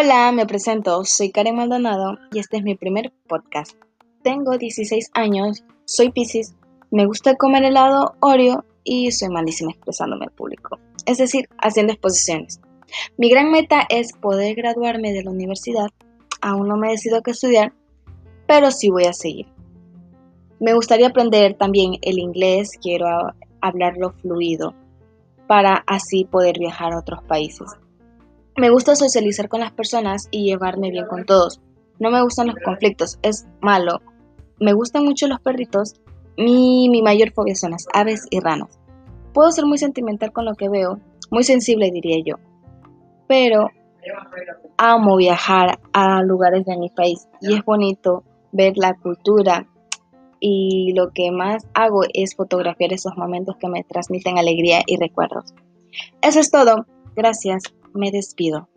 Hola, me presento, soy Karen Maldonado y este es mi primer podcast. Tengo 16 años, soy Pisces, me gusta comer helado Oreo y soy malísima expresándome al público, es decir, haciendo exposiciones. Mi gran meta es poder graduarme de la universidad, aún no me decido qué estudiar, pero sí voy a seguir. Me gustaría aprender también el inglés, quiero hablarlo fluido para así poder viajar a otros países. Me gusta socializar con las personas y llevarme bien con todos. No me gustan los conflictos, es malo. Me gustan mucho los perritos. Mi, mi mayor fobia son las aves y ranas. Puedo ser muy sentimental con lo que veo, muy sensible diría yo. Pero amo viajar a lugares de mi país y es bonito ver la cultura y lo que más hago es fotografiar esos momentos que me transmiten alegría y recuerdos. Eso es todo. Gracias me despido.